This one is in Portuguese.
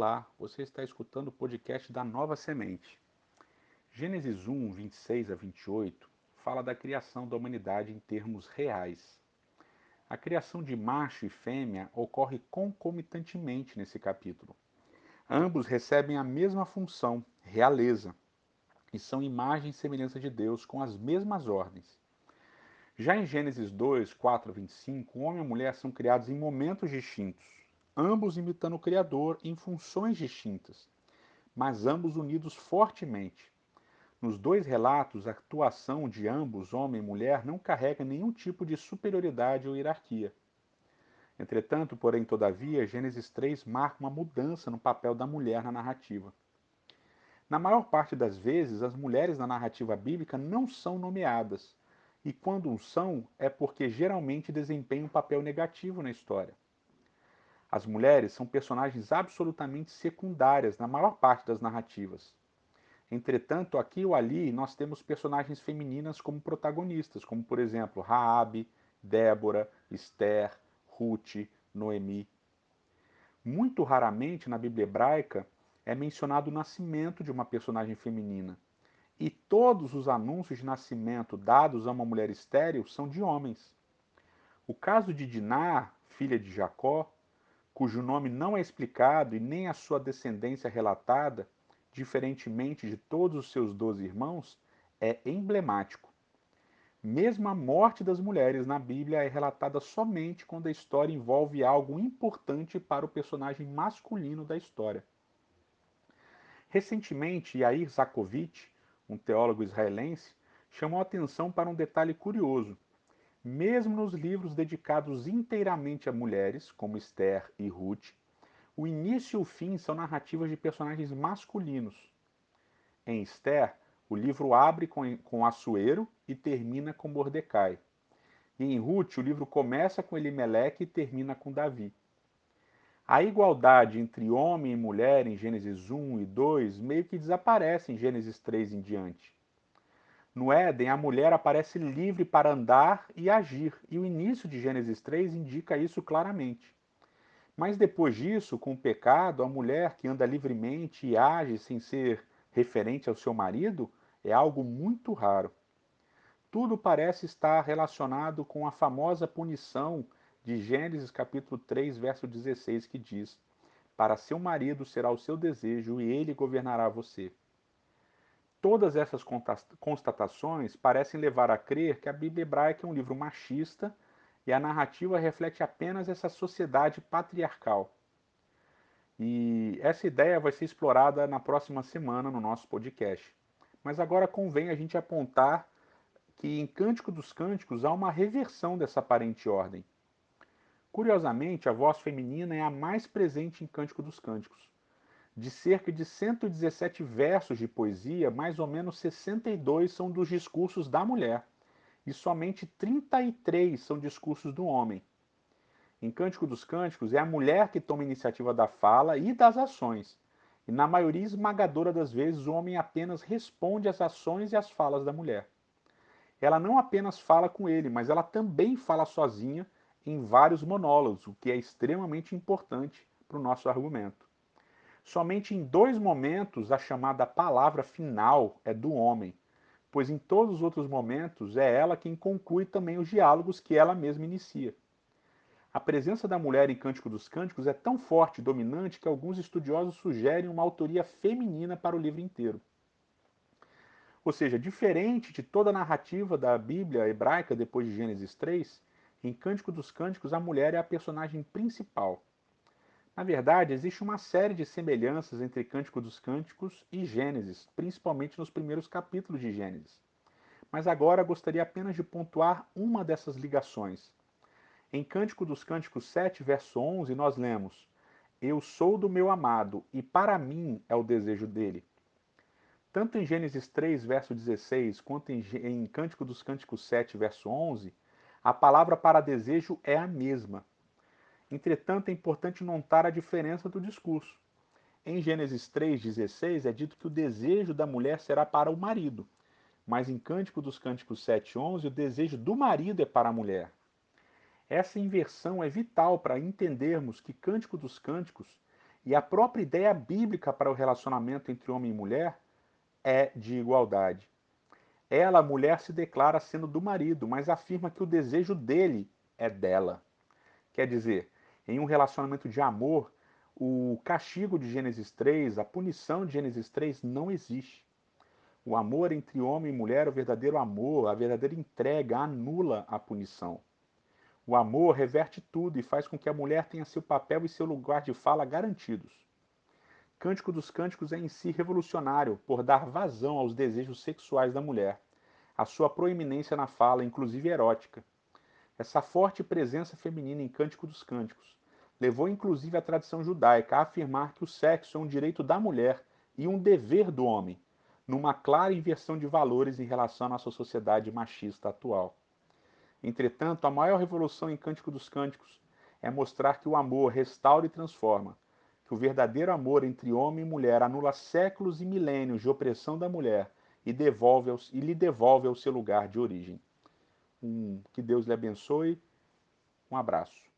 Olá, você está escutando o podcast da Nova Semente. Gênesis 1, 26 a 28 fala da criação da humanidade em termos reais. A criação de macho e fêmea ocorre concomitantemente nesse capítulo. Ambos recebem a mesma função, realeza, e são imagem e semelhança de Deus com as mesmas ordens. Já em Gênesis 2, 4 a 25, o homem e a mulher são criados em momentos distintos ambos imitando o Criador em funções distintas, mas ambos unidos fortemente. Nos dois relatos, a atuação de ambos, homem e mulher, não carrega nenhum tipo de superioridade ou hierarquia. Entretanto, porém, todavia, Gênesis 3 marca uma mudança no papel da mulher na narrativa. Na maior parte das vezes, as mulheres na narrativa bíblica não são nomeadas, e quando são, é porque geralmente desempenham um papel negativo na história. As mulheres são personagens absolutamente secundárias na maior parte das narrativas. Entretanto, aqui ou ali nós temos personagens femininas como protagonistas, como por exemplo Raabe, Débora, Esther, Ruth, Noemi. Muito raramente na Bíblia hebraica é mencionado o nascimento de uma personagem feminina. E todos os anúncios de nascimento dados a uma mulher estéril são de homens. O caso de Diná, filha de Jacó, cujo nome não é explicado e nem a sua descendência relatada, diferentemente de todos os seus doze irmãos, é emblemático. Mesmo a morte das mulheres na Bíblia é relatada somente quando a história envolve algo importante para o personagem masculino da história. Recentemente, Yair Zakovitch, um teólogo israelense, chamou atenção para um detalhe curioso mesmo nos livros dedicados inteiramente a mulheres, como Esther e Ruth, o início e o fim são narrativas de personagens masculinos. Em Esther, o livro abre com, com Assuero e termina com Mordecai. E em Ruth, o livro começa com Elimeleque e termina com Davi. A igualdade entre homem e mulher em Gênesis 1 e 2 meio que desaparece em Gênesis 3 em diante. No Éden, a mulher aparece livre para andar e agir, e o início de Gênesis 3 indica isso claramente. Mas depois disso, com o pecado, a mulher que anda livremente e age sem ser referente ao seu marido é algo muito raro. Tudo parece estar relacionado com a famosa punição de Gênesis capítulo 3, verso 16, que diz: Para seu marido será o seu desejo e ele governará você. Todas essas constatações parecem levar a crer que a Bíblia hebraica é um livro machista e a narrativa reflete apenas essa sociedade patriarcal. E essa ideia vai ser explorada na próxima semana no nosso podcast. Mas agora convém a gente apontar que em Cântico dos Cânticos há uma reversão dessa aparente ordem. Curiosamente, a voz feminina é a mais presente em Cântico dos Cânticos. De cerca de 117 versos de poesia, mais ou menos 62 são dos discursos da mulher, e somente 33 são discursos do homem. Em Cântico dos Cânticos, é a mulher que toma iniciativa da fala e das ações, e na maioria esmagadora das vezes o homem apenas responde às ações e às falas da mulher. Ela não apenas fala com ele, mas ela também fala sozinha em vários monólogos, o que é extremamente importante para o nosso argumento. Somente em dois momentos a chamada palavra final é do homem, pois em todos os outros momentos é ela quem conclui também os diálogos que ela mesma inicia. A presença da mulher em Cântico dos Cânticos é tão forte e dominante que alguns estudiosos sugerem uma autoria feminina para o livro inteiro. Ou seja, diferente de toda a narrativa da Bíblia hebraica depois de Gênesis 3, em Cântico dos Cânticos a mulher é a personagem principal. Na verdade, existe uma série de semelhanças entre Cântico dos Cânticos e Gênesis, principalmente nos primeiros capítulos de Gênesis. Mas agora gostaria apenas de pontuar uma dessas ligações. Em Cântico dos Cânticos 7, verso 11, nós lemos: Eu sou do meu amado, e para mim é o desejo dele. Tanto em Gênesis 3, verso 16, quanto em, Cântico dos Cânticos 7, verso 11, a palavra para desejo é a mesma. Entretanto, é importante notar a diferença do discurso. Em Gênesis 3,16 é dito que o desejo da mulher será para o marido, mas em Cântico dos Cânticos 7,11 o desejo do marido é para a mulher. Essa inversão é vital para entendermos que Cântico dos Cânticos E a própria ideia bíblica para o relacionamento entre homem e mulher é de igualdade. Ela, a mulher, se declara sendo do marido, mas afirma que o desejo dele é dela. Quer dizer, em um relacionamento de amor, o castigo de Gênesis 3, a punição de Gênesis 3 não existe. O amor entre homem e mulher, o verdadeiro amor, a verdadeira entrega, anula a punição. O amor reverte tudo e faz com que a mulher tenha seu papel e seu lugar de fala garantidos. Cântico dos Cânticos é em si revolucionário por dar vazão aos desejos sexuais da mulher, a sua proeminência na fala, inclusive erótica. Essa forte presença feminina em Cântico dos Cânticos levou inclusive a tradição judaica a afirmar que o sexo é um direito da mulher e um dever do homem, numa clara inversão de valores em relação à nossa sociedade machista atual. Entretanto, a maior revolução em Cântico dos Cânticos é mostrar que o amor restaura e transforma, que o verdadeiro amor entre homem e mulher anula séculos e milênios de opressão da mulher e, devolve e lhe devolve ao seu lugar de origem. Um, que Deus lhe abençoe. Um abraço.